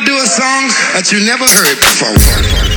to do a song that you never heard before.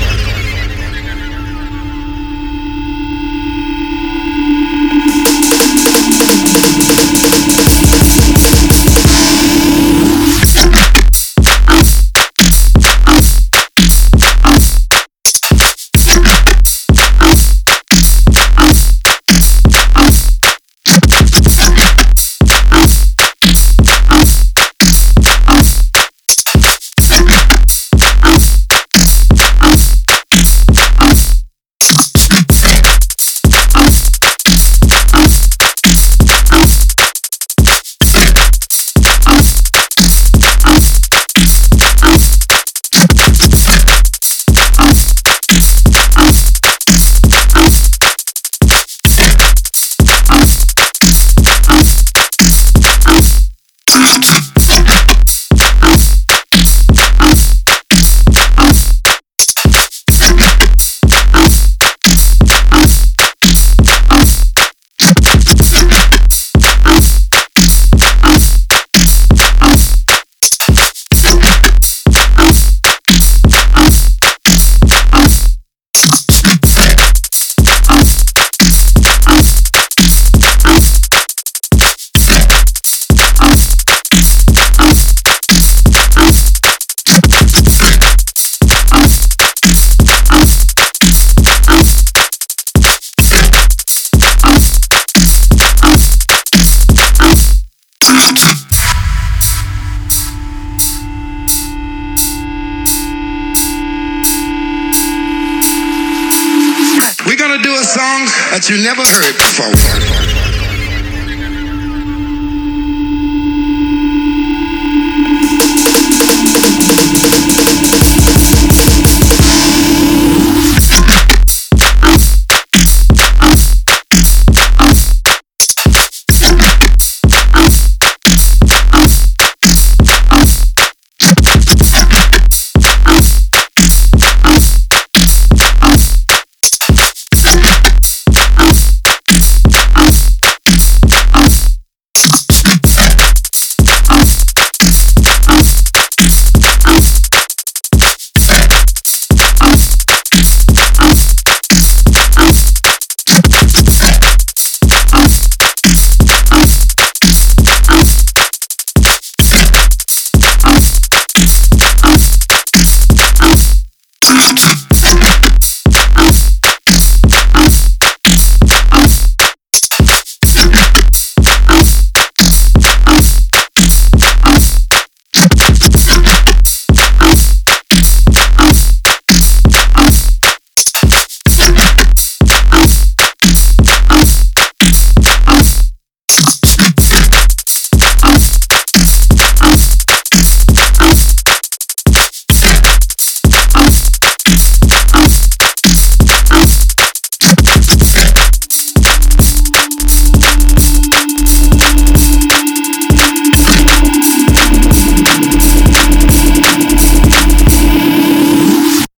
Gonna do a song that you never heard before.